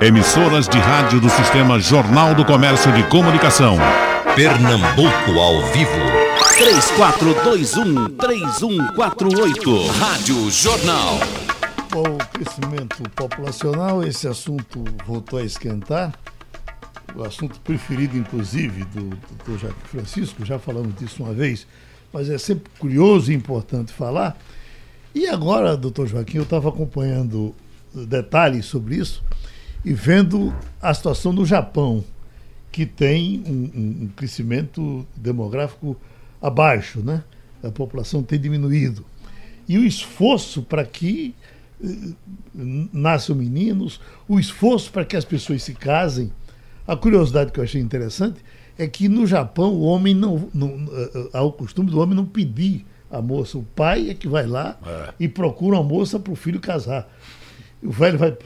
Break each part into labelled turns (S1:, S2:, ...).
S1: Emissoras de rádio do Sistema Jornal do Comércio de Comunicação.
S2: Pernambuco ao vivo.
S3: 3421-3148. Rádio Jornal.
S4: Com o crescimento populacional, esse assunto voltou a esquentar. O assunto preferido, inclusive, do Dr. Jaque Francisco, já falamos disso uma vez, mas é sempre curioso e importante falar. E agora, doutor Joaquim, eu estava acompanhando detalhes sobre isso e vendo a situação no Japão, que tem um, um crescimento demográfico abaixo, né? A população tem diminuído. E o esforço para que eh, nasçam meninos, o esforço para que as pessoas se casem. A curiosidade que eu achei interessante é que no Japão o homem não, não eh, há o costume do homem não pedir a moça, o pai é que vai lá é. e procura uma moça para o filho casar. O velho vai.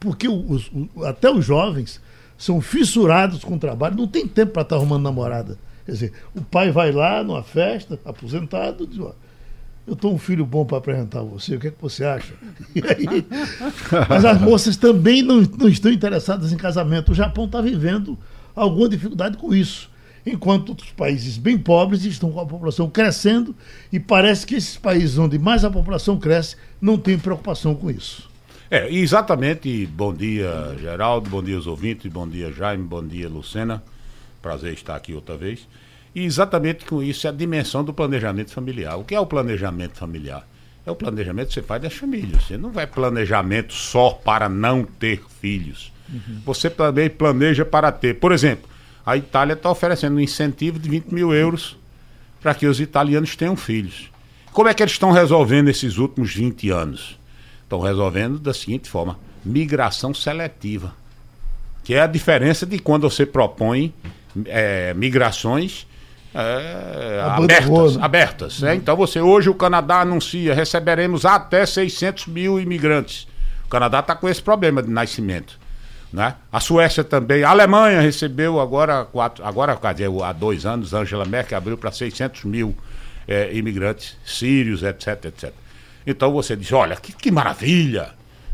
S4: Porque os, até os jovens são fissurados com o trabalho, não tem tempo para estar tá arrumando namorada. Quer dizer, o pai vai lá numa festa, aposentado, diz: ó, eu estou um filho bom para apresentar a você, o que é que você acha? Aí, mas as moças também não, não estão interessadas em casamento. O Japão está vivendo alguma dificuldade com isso. Enquanto outros países bem pobres estão com a população crescendo e parece que esses países onde mais a população cresce não têm preocupação com isso.
S5: É, exatamente. Bom dia, Geraldo, bom dia aos ouvintes, bom dia, Jaime, bom dia, Lucena. Prazer estar aqui outra vez. E exatamente com isso é a dimensão do planejamento familiar. O que é o planejamento familiar? É o planejamento que você faz das famílias. Você não vai planejamento só para não ter filhos. Uhum. Você também planeja para ter. Por exemplo, a Itália está oferecendo um incentivo de 20 mil euros para que os italianos tenham filhos. Como é que eles estão resolvendo esses últimos 20 anos? Estão resolvendo da seguinte forma: migração seletiva. Que é a diferença de quando você propõe é, migrações é, abertas. abertas né? Então você hoje o Canadá anuncia receberemos até 600 mil imigrantes. O Canadá está com esse problema de nascimento. Né? A Suécia também, a Alemanha recebeu agora, quatro, agora dizer, há dois anos, Angela Merkel abriu para 600 mil é, imigrantes sírios, etc, etc. Então você diz: olha, que, que maravilha!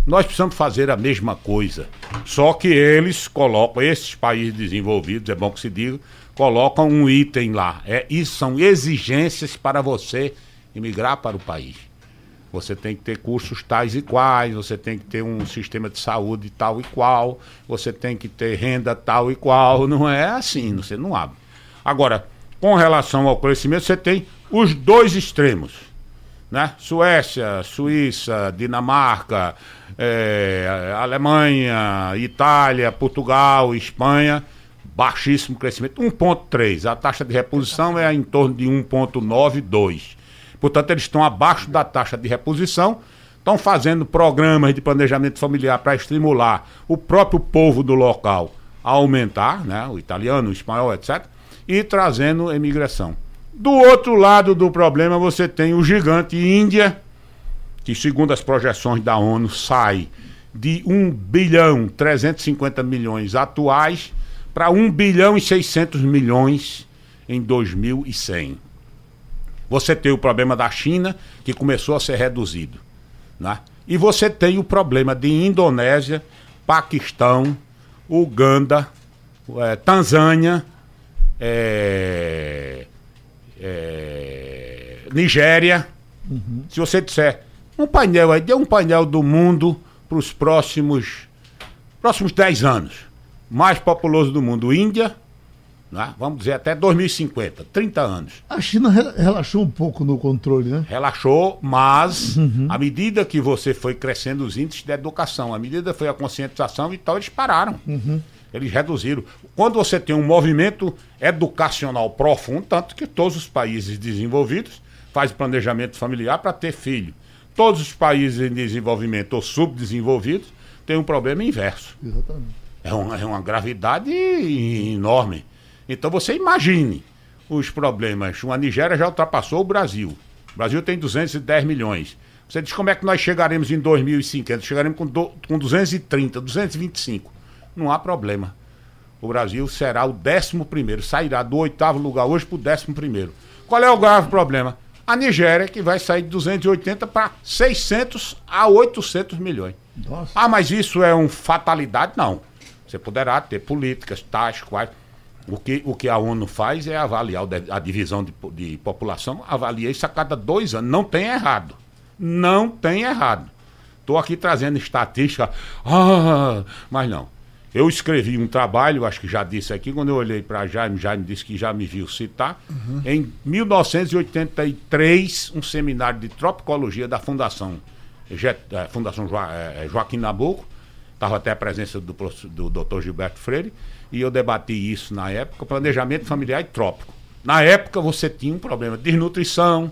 S5: Nós precisamos fazer a mesma coisa. Só que eles colocam, esses países desenvolvidos, é bom que se diga, colocam um item lá. É, isso são exigências para você imigrar para o país. Você tem que ter cursos tais e quais, você tem que ter um sistema de saúde tal e qual, você tem que ter renda tal e qual. Não é assim, você não abre. Agora, com relação ao crescimento, você tem os dois extremos né? Suécia, Suíça, Dinamarca, é, Alemanha, Itália, Portugal, Espanha, baixíssimo crescimento, 1,3. A taxa de reposição é em torno de 1,92. Portanto, eles estão abaixo da taxa de reposição, estão fazendo programas de planejamento familiar para estimular o próprio povo do local a aumentar, né? o italiano, o espanhol, etc., e trazendo imigração. Do outro lado do problema, você tem o gigante Índia, que, segundo as projeções da ONU, sai de 1 bilhão 350 milhões atuais para 1 bilhão e 600 milhões em 2100. Você tem o problema da China, que começou a ser reduzido. Né? E você tem o problema de Indonésia, Paquistão, Uganda, é, Tanzânia, é, é, Nigéria. Uhum. Se você disser um painel aí, dê um painel do mundo para os próximos, próximos 10 anos. Mais populoso do mundo, Índia, né? vamos dizer até 2050, 30 anos.
S4: A China relaxou um pouco no controle, né?
S5: Relaxou, mas uhum. à medida que você foi crescendo os índices de educação, à medida que foi a conscientização e tal, eles pararam. Uhum. Eles reduziram. Quando você tem um movimento educacional profundo, tanto que todos os países desenvolvidos fazem planejamento familiar para ter filho. Todos os países em desenvolvimento ou subdesenvolvidos têm um problema inverso. Exatamente. É uma, é uma gravidade enorme. Então você imagine os problemas. A Nigéria já ultrapassou o Brasil. O Brasil tem 210 milhões. Você diz como é que nós chegaremos em 2050? Chegaremos com, do, com 230, 225 não há problema. O Brasil será o décimo primeiro, sairá do oitavo lugar hoje para o décimo primeiro. Qual é o grave problema? A Nigéria, que vai sair de 280 para 600 a 800 milhões.
S4: Nossa.
S5: Ah, mas isso é uma fatalidade? Não. Você poderá ter políticas, tais, quais. O que, o que a ONU faz é avaliar a divisão de, de população, avalia isso a cada dois anos. Não tem errado. Não tem errado. Estou aqui trazendo estatística. Ah, mas não. Eu escrevi um trabalho, acho que já disse aqui, quando eu olhei para Jaime, Jaime disse que já me viu citar. Em 1983, um seminário de tropicologia da Fundação, eh, Fundação Joa- eh, Joaquim Nabuco, estava até a presença do, do Dr. Gilberto Freire, e eu debati isso na época, planejamento familiar e trópico. Na época você tinha um problema de desnutrição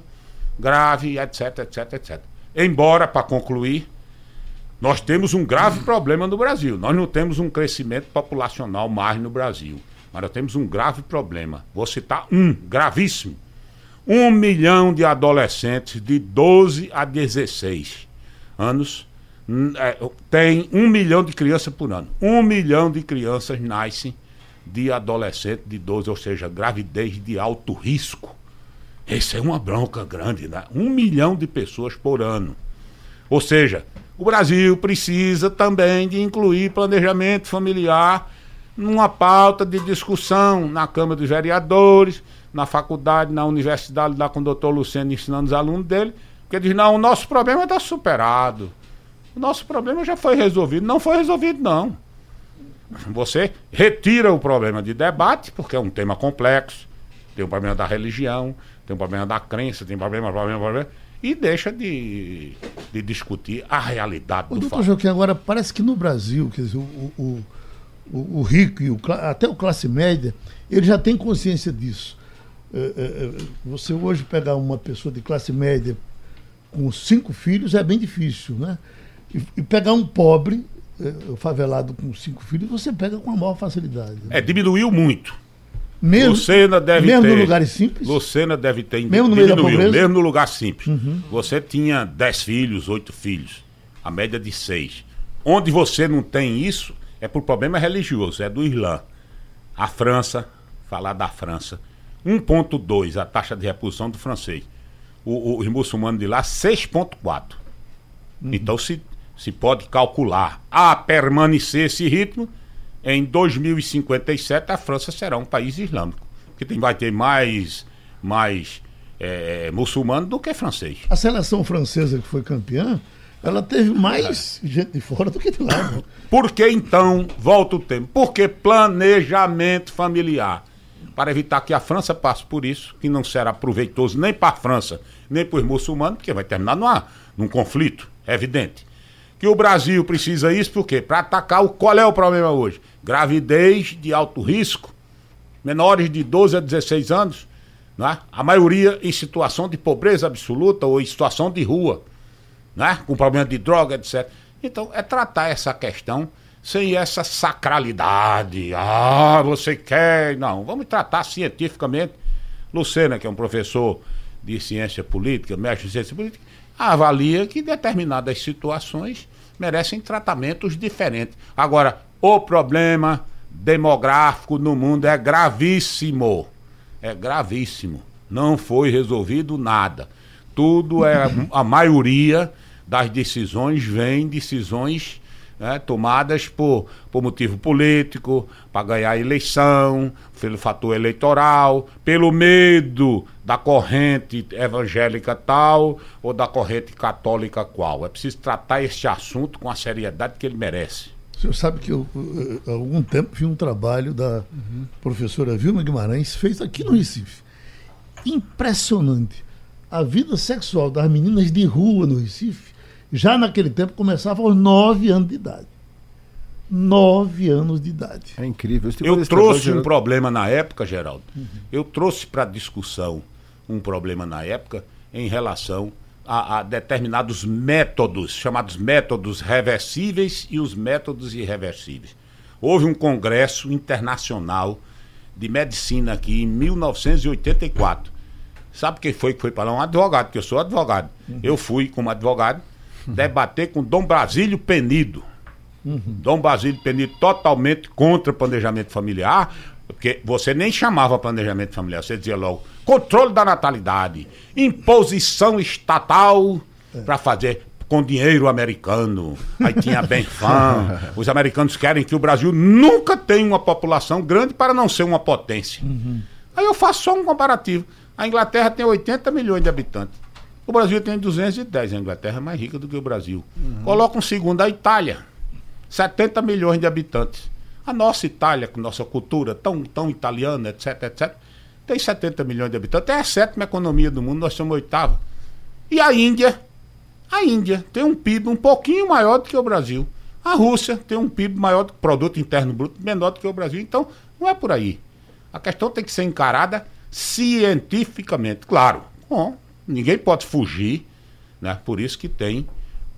S5: grave, etc, etc, etc. Embora, para concluir, nós temos um grave problema no Brasil. Nós não temos um crescimento populacional mais no Brasil. Mas nós temos um grave problema. Vou citar um, gravíssimo. Um milhão de adolescentes de 12 a 16 anos hum, é, tem um milhão de crianças por ano. Um milhão de crianças nascem de adolescente de 12, ou seja, gravidez de alto risco. Essa é uma bronca grande, né? Um milhão de pessoas por ano. Ou seja, o Brasil precisa também de incluir planejamento familiar numa pauta de discussão na Câmara dos Vereadores, na faculdade, na universidade, lá com o doutor Luciano ensinando os alunos dele, porque diz, não, o nosso problema está superado. O nosso problema já foi resolvido. Não foi resolvido, não. Você retira o problema de debate, porque é um tema complexo. Tem o problema da religião, tem o problema da crença, tem problema, problema, problema. E deixa de, de discutir a realidade
S4: O
S5: do
S4: doutor
S5: fato.
S4: Joaquim, agora parece que no Brasil, quer dizer, o, o, o, o rico e o, até o classe média, ele já tem consciência disso. É, é, é, você hoje pegar uma pessoa de classe média com cinco filhos é bem difícil, né? E, pegar um pobre, favelado com cinco filhos, você pega com a maior facilidade. né?
S5: É, diminuiu muito.
S4: Mesmo
S5: Lucena deve
S4: mesmo
S5: ter.
S4: em lugares simples.
S5: Lucena deve ter.
S4: Mesmo no meio da pobreza? Uhum.
S5: Mesmo no lugar simples. Você tinha 10 filhos, 8 filhos. A média de 6. Onde você não tem isso, é por problema religioso, é do Islã. A França, falar da França, 1,2 a taxa de reposição do francês. O, o, os muçulmanos de lá, 6,4. Então se, se pode calcular a permanecer esse ritmo, em 2057 a França será um país islâmico. Porque tem, vai ter mais, mais eh, muçulmano do que francês.
S4: A seleção francesa que foi campeã, ela teve mais gente de fora do que de lá.
S5: Por que então, volta o tempo? Porque planejamento familiar. Para evitar que a França passe por isso, que não será proveitoso nem para a França, nem para os muçulmanos, porque vai terminar numa, num conflito, é evidente. Que o Brasil precisa isso, por quê? Para atacar o. Qual é o problema hoje? Gravidez de alto risco, menores de 12 a 16 anos, né? a maioria em situação de pobreza absoluta ou em situação de rua né? com problema de droga, etc. Então, é tratar essa questão sem essa sacralidade. Ah, você quer. Não, vamos tratar cientificamente. Lucena, que é um professor de ciência política, mestre em ciência política, avalia que determinadas situações merecem tratamentos diferentes. Agora, o problema demográfico no mundo é gravíssimo. É gravíssimo. Não foi resolvido nada. Tudo é. A maioria das decisões vem decisões né, tomadas por, por motivo político, para ganhar a eleição, pelo fator eleitoral, pelo medo da corrente evangélica tal ou da corrente católica qual. É preciso tratar este assunto com a seriedade que ele merece.
S4: O senhor sabe que eu, eh, há algum tempo, vi um trabalho da professora Vilma Guimarães, feito aqui no Recife. Impressionante. A vida sexual das meninas de rua no Recife, já naquele tempo, começava aos nove anos de idade. Nove anos de idade.
S6: É incrível. Esse tipo
S5: Eu trouxe
S6: trabalho,
S5: um problema na época, Geraldo. Eu trouxe para discussão um problema na época em relação a, a determinados métodos, chamados métodos reversíveis e os métodos irreversíveis. Houve um congresso internacional de medicina aqui em 1984. Sabe quem foi que foi para lá? Um advogado, que eu sou advogado. Eu fui como advogado debater com Dom Brasílio Penido. Dom Basílio Penido totalmente contra planejamento familiar, Porque você nem chamava planejamento familiar, você dizia logo controle da natalidade, imposição estatal para fazer com dinheiro americano. Aí tinha Benfam. Os americanos querem que o Brasil nunca tenha uma população grande para não ser uma potência. Aí eu faço só um comparativo. A Inglaterra tem 80 milhões de habitantes. O Brasil tem 210. A Inglaterra é mais rica do que o Brasil. Coloca um segundo a Itália. 70 milhões de habitantes. A nossa Itália, com nossa cultura tão, tão italiana, etc, etc, tem 70 milhões de habitantes. É a sétima economia do mundo, nós somos oitava. E a Índia? A Índia tem um PIB um pouquinho maior do que o Brasil. A Rússia tem um PIB maior produto interno bruto menor do que o Brasil. Então, não é por aí. A questão tem que ser encarada cientificamente. Claro, bom, ninguém pode fugir, né? Por isso que tem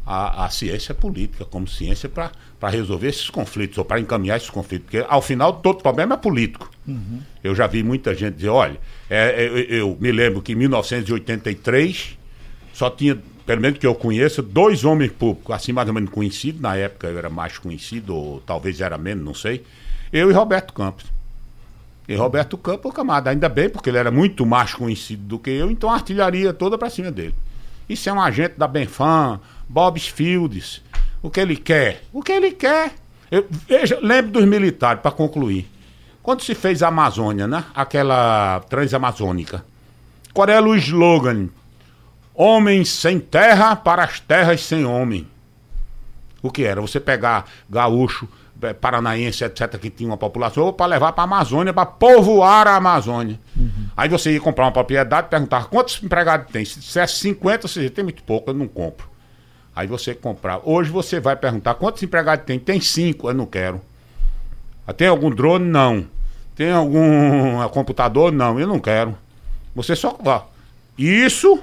S5: a, a ciência política como ciência para resolver esses conflitos ou para encaminhar esses conflitos. Porque, ao final, todo problema é político. Eu já vi muita gente dizer: olha, é, é, eu, eu me lembro que em 1983 só tinha, pelo menos que eu conheço, dois homens públicos, assim mais ou menos conhecidos. Na época eu era mais conhecido, ou talvez era menos, não sei. Eu e Roberto Campos. E Roberto Campos, camada, ainda bem, porque ele era muito mais conhecido do que eu, então a artilharia toda para cima dele. Isso é um agente da Benfam, Bob Fields. O que ele quer? O que ele quer. Eu, veja, lembro dos militares, para concluir. Quando se fez a Amazônia, né? Aquela transamazônica. Qual era o slogan? Homens sem terra para as terras sem homem. O que era? Você pegar gaúcho, eh, paranaense, etc., que tinha uma população, para levar para a Amazônia, para povoar a Amazônia. Aí você ia comprar uma propriedade, perguntar quantos empregados tem. Se dissesse 50, você dizia, tem muito pouco, eu não compro. Aí você comprar. Hoje você vai perguntar quantos empregados tem. Tem cinco, eu não quero. Ah, Tem algum drone? Não. Tem algum eh, computador? Não, eu não quero. Você só. ó, Isso,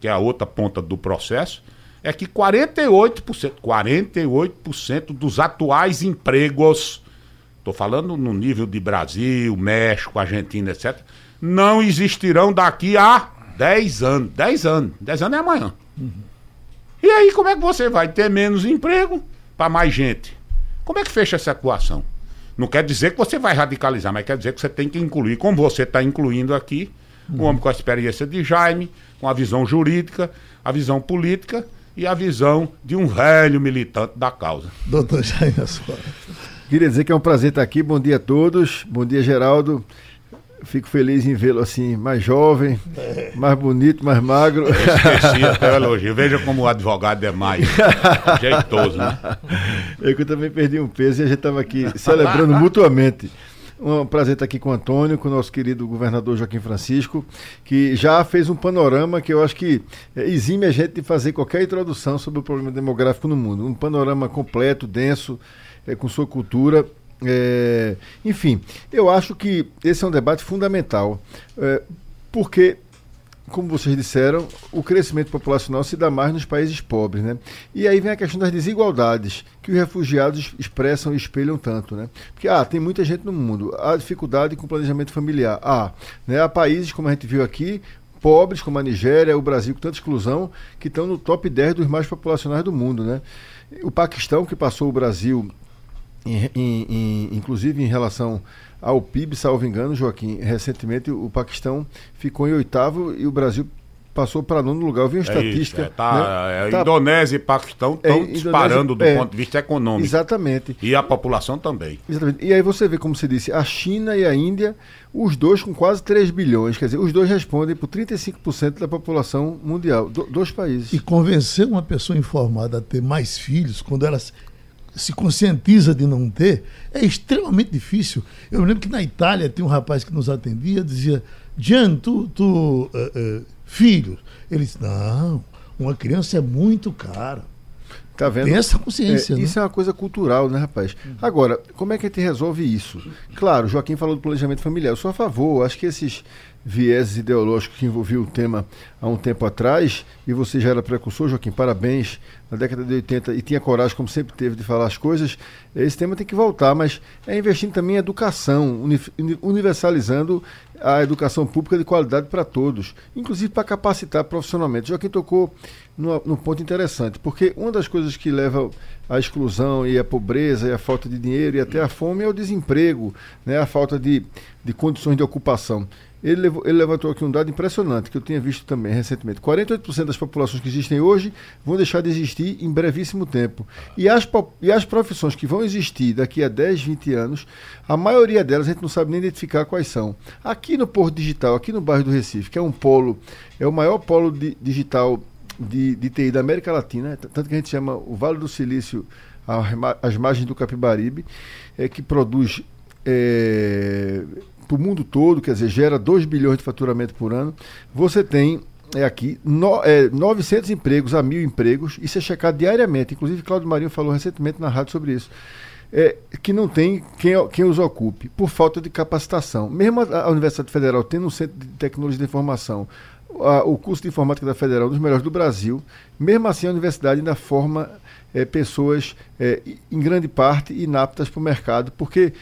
S5: que é a outra ponta do processo, é que 48%, 48% dos atuais empregos, estou falando no nível de Brasil, México, Argentina, etc., não existirão daqui a 10 anos. 10 anos. 10 anos é amanhã. E aí, como é que você vai ter menos emprego para mais gente? Como é que fecha essa equação? Não quer dizer que você vai radicalizar, mas quer dizer que você tem que incluir, como você está incluindo aqui, um homem com a experiência de Jaime, com a visão jurídica, a visão política e a visão de um velho militante da causa.
S4: Doutor Jaime Assuara.
S6: Queria dizer que é um prazer estar aqui. Bom dia a todos. Bom dia, Geraldo. Fico feliz em vê-lo assim, mais jovem, mais bonito, mais magro.
S5: Esqueci até o elogio. Veja como o advogado é mais jeitoso, né?
S6: Eu que também perdi um peso e a gente estava aqui celebrando mutuamente. Um prazer estar aqui com o Antônio, com o nosso querido governador Joaquim Francisco, que já fez um panorama que eu acho que eh, exime a gente de fazer qualquer introdução sobre o problema demográfico no mundo. Um panorama completo, denso, eh, com sua cultura. Eh, enfim, eu acho que esse é um debate fundamental, eh, porque como vocês disseram, o crescimento populacional se dá mais nos países pobres, né? E aí vem a questão das desigualdades que os refugiados expressam e espelham tanto, né? Porque ah, tem muita gente no mundo, há dificuldade com planejamento familiar, há, né? Há países como a gente viu aqui pobres como a Nigéria, o Brasil com tanta exclusão que estão no top 10 dos mais populacionais do mundo, né? O Paquistão que passou o Brasil em- em- em- inclusive em relação ao PIB, salvo engano, Joaquim, recentemente o Paquistão ficou em oitavo e o Brasil passou para nono lugar. Eu vi uma
S5: É isso,
S6: estatística.
S5: é, tá,
S6: né?
S5: é,
S6: Tá-
S5: Indonésia e Paquistão estão
S6: É,
S5: disparando do
S6: é.
S5: ponto de vista econômico.
S6: Exatamente.
S5: E a população também.
S6: Exatamente. E aí você vê, como você disse, a China e a Índia, os dois com quase 3 bilhões, quer dizer, os dois respondem por 35% da população mundial, do, dois países.
S4: E convencer uma pessoa informada a ter mais filhos, quando ela se- conscientiza de não ter, é extremamente difícil. Eu me lembro que na Itália tem um rapaz que nos atendia, dizia, Gian, tu, tu eh, eh, filhos? Ele disse, não, uma criança é muito cara.
S6: Tá vendo?
S4: Tem essa consciência,
S6: É,
S4: né?
S6: Isso é uma coisa cultural, né, rapaz? Agora, como é que a gente resolve isso? Claro, Joaquim falou do planejamento familiar. Eu sou a favor. Acho que esses vieses ideológicos que envolviam o tema há um tempo atrás, e você já era precursor, Joaquim, parabéns, na década de 80, e tinha coragem, como sempre teve, de falar as coisas, esse tema tem que voltar, mas é investindo também em educação, universalizando a educação pública de qualidade para todos, inclusive para capacitar profissionalmente. Joaquim tocou num ponto interessante, porque uma das coisas que leva à exclusão e à pobreza e à falta de dinheiro e até à fome é o desemprego, né, a falta de, de condições de ocupação. Ele, levou, ele levantou aqui um dado impressionante, que eu tinha visto também recentemente. 48% das populações que existem hoje vão deixar de existir em brevíssimo tempo. E as, e as profissões que vão existir daqui a 10, 20 anos, a maioria delas a gente não sabe nem identificar quais são. Aqui no Porto Digital, aqui no bairro do Recife, que é um polo, é o maior polo de, digital de, de TI da América Latina, tanto que a gente chama o Vale do Silício, as margens do Capibaribe, é, que produz é, para o mundo todo, quer dizer, gera 2 bilhões de faturamento por ano. Você tem é aqui no, é, 900 empregos a mil empregos, isso é checado diariamente. Inclusive, Cláudio Marinho falou recentemente na rádio sobre isso. É, que não tem quem, quem os ocupe, por falta de capacitação. Mesmo a, a Universidade Federal tendo um centro de tecnologia de informação, a, o curso de informática da Federal, um dos melhores do Brasil, mesmo assim a universidade ainda forma é, pessoas, é, em grande parte, inaptas para o mercado, porque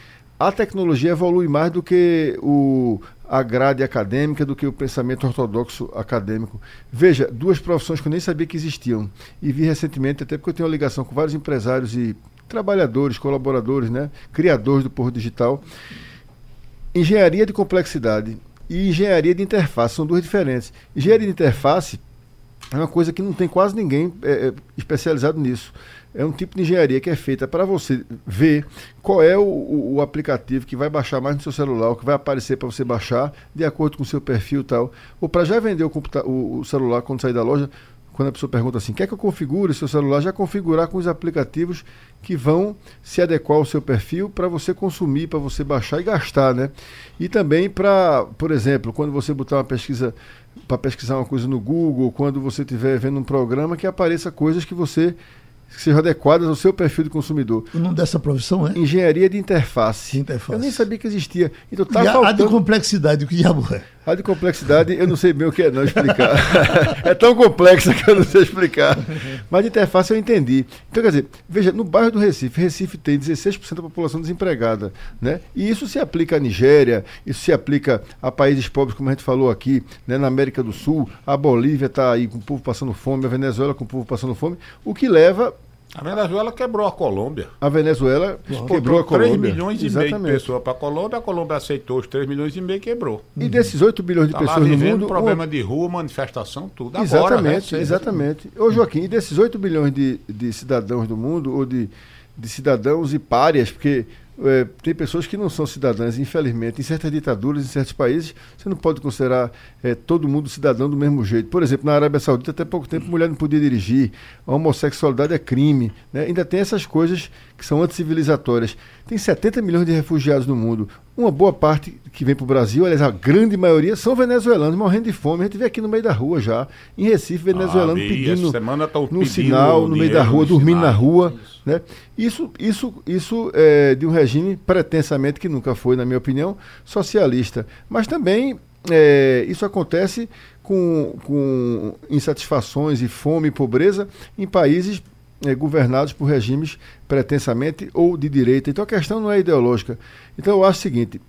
S6: a tecnologia evolui mais do que o, a grade acadêmica, do que o pensamento ortodoxo acadêmico. Veja, duas profissões que eu nem sabia que existiam. E vi recentemente, até porque eu tenho uma ligação com vários empresários e trabalhadores, colaboradores, né, criadores do Porto Digital. Engenharia de complexidade e engenharia de interface são duas diferentes. Engenharia de interface é uma coisa que não tem quase ninguém é especializado nisso é um tipo de engenharia que é feita para você ver qual é o, o, o, aplicativo que vai baixar mais no seu celular, o que vai aparecer para você baixar de acordo com o seu perfil e tal. Ou para já vender o, o, celular quando sair da loja, quando a pessoa pergunta assim, quer que eu configure seu celular, já configurar com os aplicativos que vão se adequar ao seu perfil para você consumir, para você baixar e gastar, né? E também para, por exemplo, quando você botar uma pesquisa para pesquisar uma coisa no Google, quando você estiver vendo um programa que apareça coisas que você que sejam adequadas ao seu perfil de consumidor.
S4: O nome dessa profissão é?
S6: Engenharia de interface.
S4: interface.
S6: Eu nem sabia que existia.
S4: Então tá e faltando... a de complexidade, o que diabo é?
S6: A de complexidade, eu não sei bem o que é não explicar. é tão complexa que eu não sei explicar. Mas de interface eu entendi. Então, quer dizer, veja, no bairro do Recife, Recife tem 16% da população desempregada. Né? E isso se aplica à Nigéria, isso se aplica a países pobres, como a gente falou aqui, né? na América do Sul. A Bolívia está aí com o povo passando fome, a Venezuela com o povo passando fome, o que leva
S5: a Venezuela quebrou a Colômbia.
S6: A Venezuela quebrou a Colômbia. 3
S5: milhões e meio de pessoas para a Colômbia, a Colômbia aceitou os 3 milhões e meio e quebrou.
S6: E desses 8 bilhões de tá pessoas no mundo.
S5: problema uma... de rua, manifestação, tudo.
S6: Exatamente, Agora, exatamente. Ô Joaquim, e desses 8 bilhões de, de cidadãos do mundo, ou de, de cidadãos e párias, porque é, tem pessoas que não são cidadãs, infelizmente. Em certas ditaduras, em certos países, você não pode considerar é, todo mundo cidadão do mesmo jeito. Por exemplo, na Arábia Saudita, até pouco tempo, mulher não podia dirigir, a homossexualidade é crime. Né? Ainda tem essas coisas que são anticivilizatórias. Tem 70 milhões de refugiados no mundo. Uma boa parte que vem para o Brasil, aliás, a grande maioria, são venezuelanos morrendo de fome. A gente vê aqui no meio da rua já, em Recife, venezuelano ah, pedindo no pedindo sinal, no meio da rua, dormindo sinal. na rua. Isso. Né? Isso, isso, isso é de um regime pretensamente, que nunca foi, na minha opinião, socialista. Mas também é, isso acontece com, com insatisfações e fome e pobreza em países é, governados por regimes pretensamente ou de direita. Então a questão não é ideológica. Então eu acho o seguinte: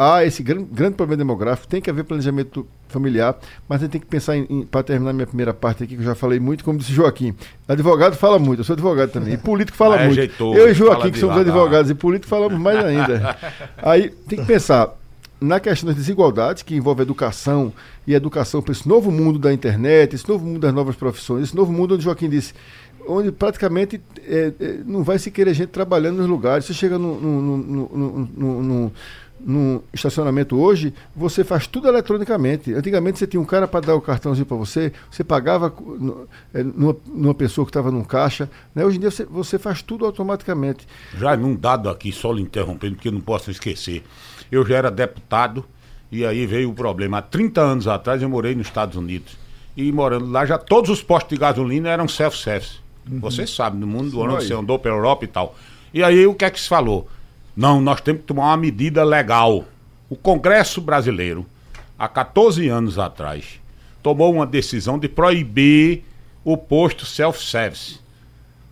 S6: há esse grande, grande problema demográfico, tem que haver planejamento familiar, mas a gente tem que pensar para terminar minha primeira parte aqui, que eu já falei muito, como disse Joaquim. Advogado fala muito, eu sou advogado também, e político fala muito. Ajeitou, eu e Joaquim, que somos advogados e político, falamos mais ainda. Aí tem que pensar na questão das desigualdades, que envolve educação e educação para esse novo mundo da internet, esse novo mundo das novas profissões, esse novo mundo onde Joaquim disse, onde praticamente é, é, não vai se querer gente trabalhando nos lugares. Você chega no, no, no, no estacionamento hoje, você faz tudo eletronicamente. Antigamente você tinha um cara para dar o cartãozinho para você, você pagava é, numa, numa pessoa que estava num caixa. Né? Hoje em dia você, você, faz tudo automaticamente.
S5: Já num dado aqui, só lhe interrompendo, porque não posso esquecer. Eu já era deputado e aí veio o problema. Há 30 anos atrás eu morei nos Estados Unidos. E morando lá, já todos os postos de gasolina eram self-service. Uhum. Você sabe, no mundo do ano você andou pela Europa e tal. E aí o que é que se falou? Não, nós temos que tomar uma medida legal. O Congresso brasileiro há 14 anos atrás, tomou uma decisão de proibir o posto self-service.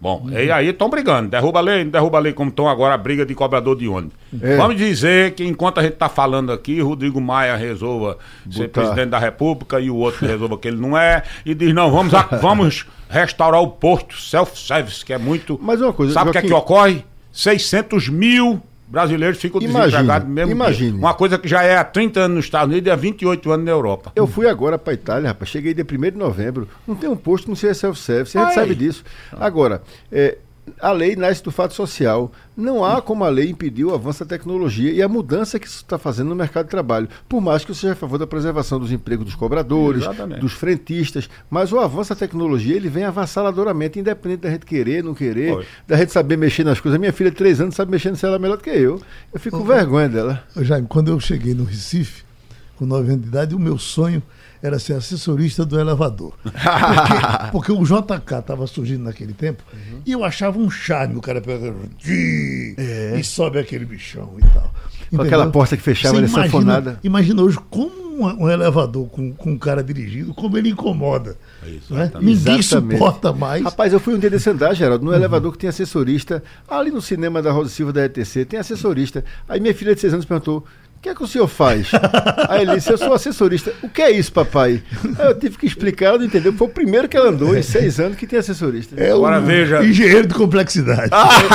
S5: Bom,
S6: Uhum.
S5: e aí estão brigando. Derruba a lei, derruba a lei, como estão agora a briga de cobrador de ônibus.
S6: É.
S5: Vamos dizer que enquanto a gente está falando aqui, Rodrigo Maia resolva ser
S6: Botar.
S5: presidente da República e o outro resolva que ele não é, e diz: não, vamos, a- vamos restaurar o posto self-service, que é muito.
S6: Mas uma coisa,
S5: Sabe o que é
S6: Joaquim-
S5: que ocorre? 600 mil brasileiros ficam desempregados mesmo. dia.
S6: imagine.
S5: Uma coisa que já é há 30 anos nos Estados Unidos e há 28 anos na Europa.
S6: Eu fui agora para Itália, rapaz. Cheguei dia 1 de novembro. Não tem um posto, não sei se self-service. A gente
S5: Ai.
S6: sabe disso. Agora, é, a lei nasce do fato social. Não há como a lei impedir o avanço da tecnologia e a mudança que isso está fazendo no mercado de trabalho. Por mais que eu seja a favor da preservação dos empregos dos cobradores,
S5: Exatamente.
S6: dos frentistas, mas o avanço da tecnologia ele vem avassaladoramente, independente da gente querer, não querer,
S5: Pois.
S6: da gente saber mexer nas coisas. Minha filha de três anos sabe mexer no celular melhor do que eu. Eu fico com vergonha dela.
S4: Jaime, quando eu cheguei no Recife, com 9 anos de idade, o meu sonho era ser assessorista do elevador. Porque, porque o JK estava surgindo naquele tempo e eu achava um charme o cara pegando e sobe aquele bichão e tal.
S6: Com aquela porta que fechava,
S4: Você
S6: ele
S4: imagina,
S6: sanfonada.
S4: imagina hoje como um, elevador com, com um cara dirigindo, como ele incomoda. né?
S5: Exatamente.
S4: Ninguém
S6: Exatamente.
S4: suporta mais.
S6: Rapaz, eu fui um dia desse andar, Geraldo, no elevador que tem assessorista. Ali no cinema da Rosa Silva da ETC, tem assessorista. Aí minha filha de seis anos perguntou: o que é que o senhor faz? Aí ele disse: Eu sou assessorista. O que é isso, papai? Aí eu tive que explicar, ela não entendeu. Foi o primeiro que ela andou em seis anos que tem assessorista.
S4: É
S5: Agora
S4: um
S5: veja-
S4: engenheiro de complexidade.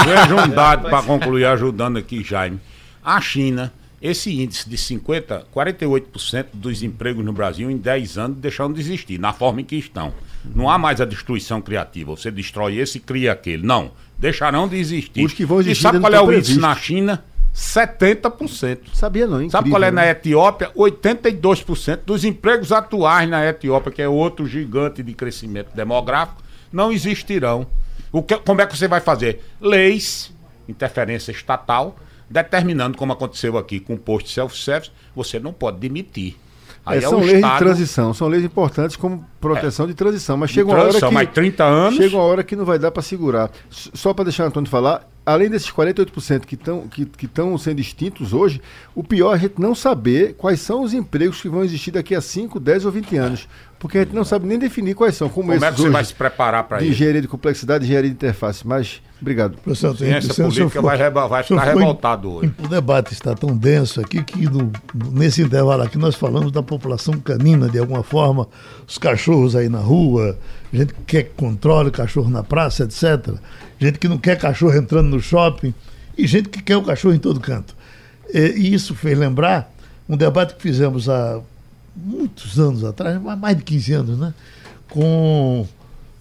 S5: Veja um dado para concluir, ajudando aqui, Jaime. A China, esse índice de 50, 48% dos empregos no Brasil em 10 anos deixaram de existir, na forma em que estão. Não há mais a destruição criativa. Você destrói esse e cria aquele. Não. Deixarão de existir.
S6: Os que vão
S5: e
S6: existir
S5: sabe
S6: ainda
S5: qual é o índice na. China? 70%.
S6: Sabia não,
S5: Sabe
S6: incrível,
S5: qual é
S6: né?
S5: na Etiópia? 82% dos empregos atuais na Etiópia, que é outro gigante de crescimento demográfico, não existirão. O que, como é que você vai fazer? Leis, interferência estatal, determinando, como aconteceu aqui com o posto self-service, você não pode demitir.
S6: É, são leis de transição, são leis importantes como proteção de transição, mas chega uma hora
S5: transição,
S6: que
S5: mas 30 anos-
S6: chega uma hora que não vai dar para segurar. Só para deixar o Antônio falar, além desses 48% que estão que, que tão sendo extintos hoje, o pior é a gente não saber quais são os empregos que vão existir daqui a 5, 10 ou 20 anos, porque a gente não sabe nem definir quais são, como,
S5: Como é que você
S6: hoje,
S5: vai se preparar para isso?
S6: engenharia de complexidade, engenharia de interface. Mas obrigado.
S4: Professor o senhor
S5: política vai reba- vai
S4: o senhor
S5: ficar
S4: foi-
S5: revoltado hoje.
S4: O debate está tão denso aqui que no- nesse intervalo aqui nós falamos da população canina de alguma forma, os cachorros aí na rua, gente que quer que controle cachorro na praça, etc. Gente que não quer cachorro entrando no shopping e gente que quer o cachorro em todo canto. E, isso fez lembrar um debate que fizemos há muitos anos atrás, mais de 15 anos, né? Com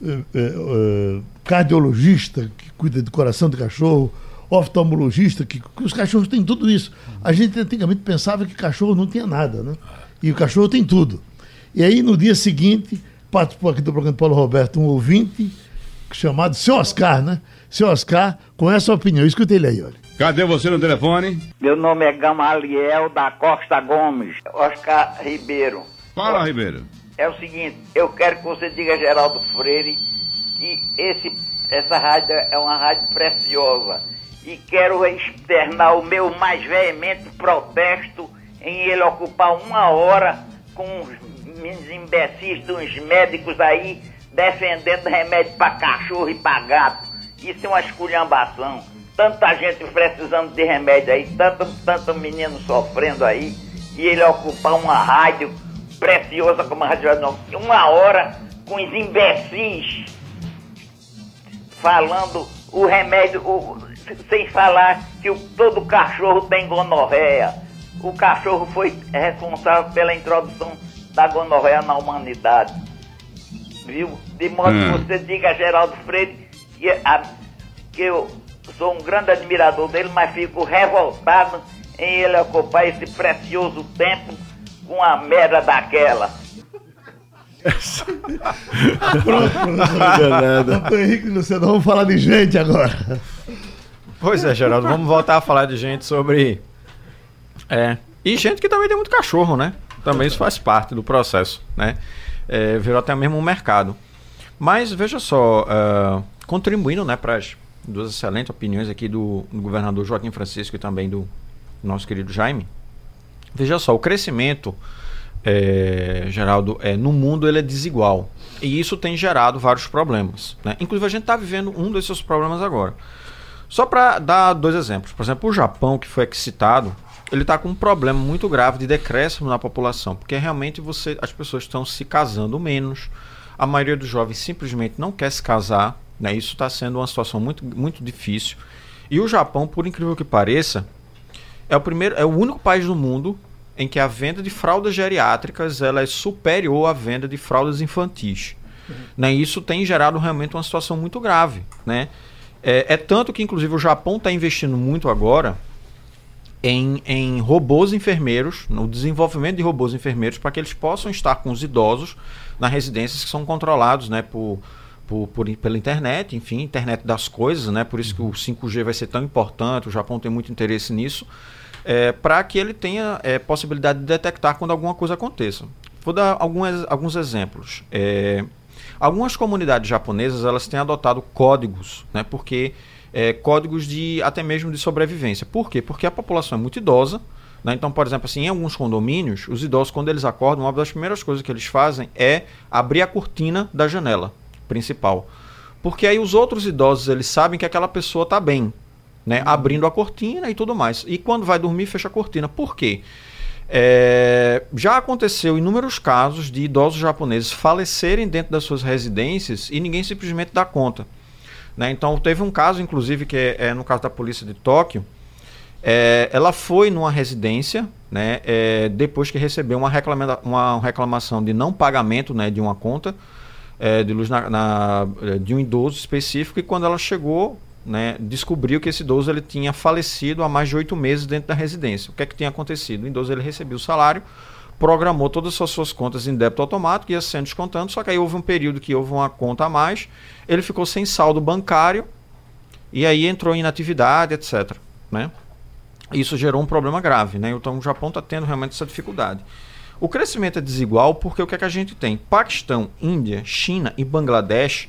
S4: eh, eh, eh, cardiologista que cuida do coração de cachorro, oftalmologista, que, que os cachorros têm tudo isso. A gente antigamente pensava que cachorro não tinha nada, né? E o cachorro tem tudo. E aí, no dia seguinte, participou aqui do programa Paulo Roberto, um ouvinte chamado Seu Oscar, né? Seu Oscar, com essa opinião. Escuta ele aí, olha.
S7: Cadê você no telefone?
S8: Meu nome é Gamaliel da Costa Gomes, Oscar Ribeiro.
S7: Fala, Ribeiro.
S8: É o seguinte, eu quero que você diga a Geraldo Freire que esse, essa rádio é uma rádio preciosa e quero externar o meu mais veemente protesto em ele ocupar uma hora com uns imbecis, uns médicos aí defendendo remédio para cachorro e para gato. Isso é uma esculhambação. Tanta gente precisando de remédio aí, tanto, tanto menino sofrendo aí, e ele ocupar uma rádio preciosa como a Rádio Jornal, uma hora com os imbecis falando o remédio, o- sem falar que o- todo cachorro tem gonorreia. O cachorro foi responsável pela introdução da gonorreia na humanidade. Viu? De modo
S7: Hum.
S8: que você diga a Geraldo Freire que, a- que eu sou um grande admirador dele, mas fico revoltado em ele ocupar esse precioso tempo com a merda daquela.
S4: Pronto, Henrique Luciano, vamos falar de gente agora.
S9: Pois é, Geraldo, vamos voltar a falar de gente sobre. É. E gente que também tem muito cachorro, né? Também isso faz parte do processo, né? É, virou até mesmo um mercado. Mas veja só, ah, contribuindo né, para as duas excelentes opiniões aqui do, do governador Joaquim Francisco e também do nosso querido Jaime. Veja só, o crescimento é, Geraldo, é, no mundo ele é desigual. E isso tem gerado vários problemas. Né? Inclusive, a gente está vivendo um desses problemas agora. Só para dar dois exemplos. Por exemplo, o Japão, que foi aqui citado, ele está com um problema muito grave de decréscimo na população, porque realmente você, as pessoas estão se casando menos, a maioria dos jovens simplesmente não quer se casar, né? isso está sendo uma situação muito, muito difícil. E o Japão, por incrível que pareça, é o, primeiro, é o único país do mundo em que a venda de fraldas geriátricas ela é superior à venda de fraldas infantis. Uhum. Né? Isso tem gerado realmente uma situação muito grave. Né? É, é tanto que, inclusive, o Japão está investindo muito agora em, em robôs enfermeiros, no desenvolvimento de robôs enfermeiros, para que eles possam estar com os idosos nas residências que são controlados né, por, por, por, pela internet, enfim, internet das coisas, né? Por isso que o 5G vai ser tão importante, o Japão tem muito interesse nisso, é, para que ele tenha é, possibilidade de detectar quando alguma coisa aconteça. Vou dar alguns, alguns exemplos. É, algumas comunidades japonesas elas têm adotado códigos, né? Porque é, códigos de até mesmo de sobrevivência. Por quê? Porque a população é muito idosa. Né? Então, por exemplo, assim, em alguns condomínios, os idosos, quando eles acordam, uma das primeiras coisas que eles fazem é abrir a cortina da janela principal. Porque aí os outros idosos eles sabem que aquela pessoa está bem, né? Uhum. Abrindo a cortina e tudo mais. E quando vai dormir, fecha a cortina. Por quê? É, já aconteceu inúmeros casos de idosos japoneses falecerem dentro das suas residências e ninguém simplesmente dá conta. Né? Então, teve um caso, inclusive, que é, é no caso da polícia de Tóquio. É, ela foi numa residência né, é, depois que recebeu uma, reclama uma reclamação de não pagamento né, de uma conta é, de luz na, na, de um idoso específico e quando ela chegou né, descobriu que esse idoso ele tinha falecido há mais de oito meses dentro da residência. O que é que tinha acontecido? O idoso ele recebia o salário, programou todas as suas contas em débito automático, ia sendo descontando, só que aí houve um período que houve uma conta a mais, ele ficou sem saldo bancário e aí entrou em inatividade, etc. Né? Isso gerou um problema grave. Né? Então o Japão está tendo realmente essa dificuldade. O crescimento é desigual porque o que, é que a gente tem? Paquistão, Índia, China e Bangladesh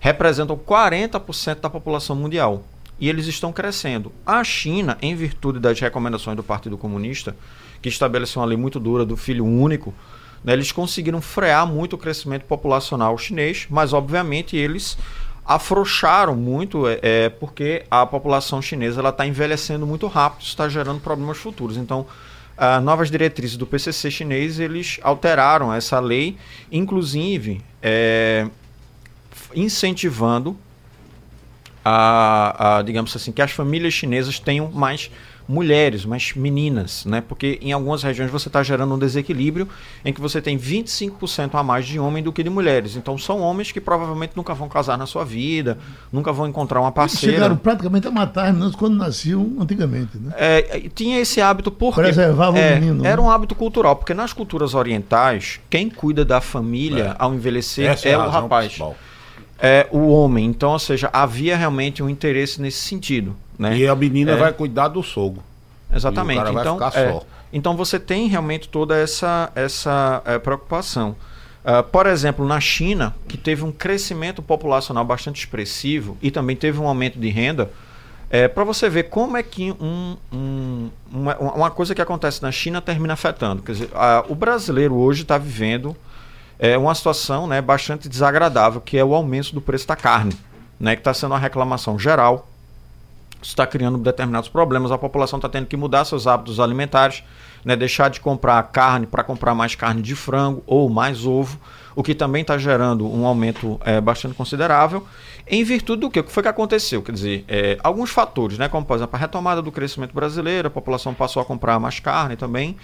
S9: representam 40% da população mundial. E eles estão crescendo. A China, em virtude das recomendações do Partido Comunista, que estabeleceu uma lei muito dura do filho único, né, eles conseguiram frear muito o crescimento populacional chinês, mas obviamente eles afrouxaram muito, é, é porque a população chinesa está envelhecendo muito rápido, está gerando problemas futuros. Então, as novas diretrizes do PCC chinês eles alteraram essa lei, inclusive é, incentivando a, a, digamos assim, que as famílias chinesas tenham mais mulheres, mais meninas, né? Porque em algumas regiões você está gerando um desequilíbrio em que você tem 25% a mais de homem do que de mulheres. Então são homens que provavelmente nunca vão casar na sua vida, nunca vão encontrar uma parceira.
S4: Chegaram praticamente a matar as meninas quando nasciam antigamente, né?
S9: É, tinha esse hábito porque
S4: preservava
S9: é,
S4: o menino.
S9: Né? Era um hábito cultural, porque nas culturas orientais, quem cuida da família é. ao envelhecer Essa é, é o rapaz. Principal é, o homem. Então, ou seja, havia realmente um interesse nesse sentido. Né?
S5: E a menina é. vai cuidar do sogro.
S9: Exatamente. então, é, então você tem realmente toda essa, essa é, preocupação. Uh, por exemplo, na China, que teve um crescimento populacional bastante expressivo e também teve um aumento de renda, é, para você ver como é que um, um, uma, uma, coisa que acontece na China termina afetando. Quer dizer, uh, o brasileiro hoje está vivendo é uma situação né, bastante desagradável, que é o aumento do preço da carne, né, que está sendo uma reclamação geral. Está criando determinados problemas. A população está tendo que mudar seus hábitos alimentares, né, deixar de comprar carne para comprar mais carne de frango ou mais ovo, o que também está gerando um aumento é, bastante considerável. Em virtude do que? O que foi que aconteceu? Quer dizer, é, alguns fatores, né, como por exemplo a retomada do crescimento brasileiro, a população passou a comprar mais carne também,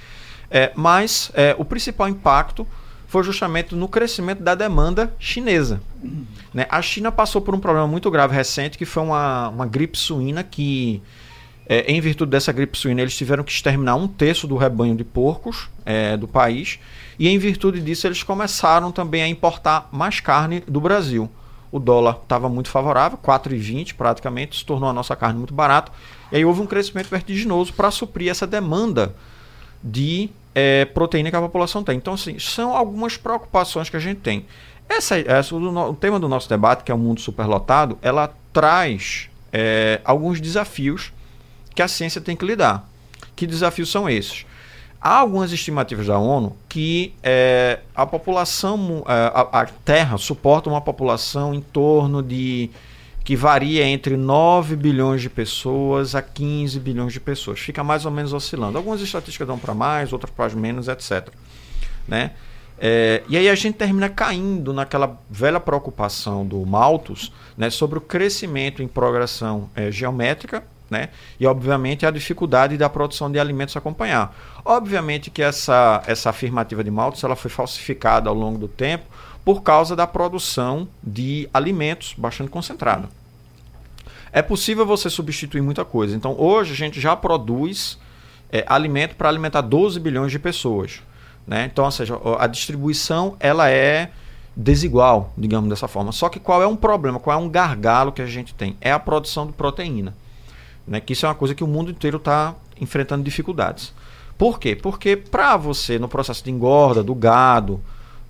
S9: é, mas é, o principal impacto foi justamente no crescimento da demanda chinesa. Né? A China passou por um problema muito grave recente, que foi uma, uma gripe suína que, é, em virtude dessa gripe suína, eles tiveram que exterminar um terço do rebanho de porcos é, do país. E em virtude disso, eles começaram também a importar mais carne do Brasil. O dólar estava muito favorável, 4,20 praticamente, se tornou a nossa carne muito barata. E aí houve um crescimento vertiginoso para suprir essa demanda de é, proteína que a população tem. Então, assim, são algumas preocupações que a gente tem. Essa, essa o, o, tema do nosso debate, que é o mundo superlotado, ela traz é, alguns desafios que a ciência tem que lidar. Que desafios são esses? Há algumas estimativas da ONU que é, a população, é, a, a Terra suporta uma população em torno de. Que varia entre 9 bilhões de pessoas a 15 bilhões de pessoas. Fica mais ou menos oscilando. Algumas estatísticas dão para mais, outras para menos, etc. Né? É, e aí a gente termina caindo naquela velha preocupação do Malthus né, sobre o crescimento em progressão é, geométrica né, e, obviamente, a dificuldade da produção de alimentos acompanhar. Obviamente que essa, essa afirmativa de Malthus ela foi falsificada ao longo do tempo por causa da produção de alimentos bastante concentrada. É possível você substituir muita coisa. Então, hoje a gente já produz é, alimento para alimentar 12 bilhões de pessoas. Né? Então, ou seja, a distribuição ela é desigual, digamos dessa forma. Só que qual é um problema, qual é um gargalo que a gente tem? É a produção de proteína. Né? Que isso é uma coisa que o mundo inteiro está enfrentando dificuldades. Por quê? Porque para você, no processo de engorda do gado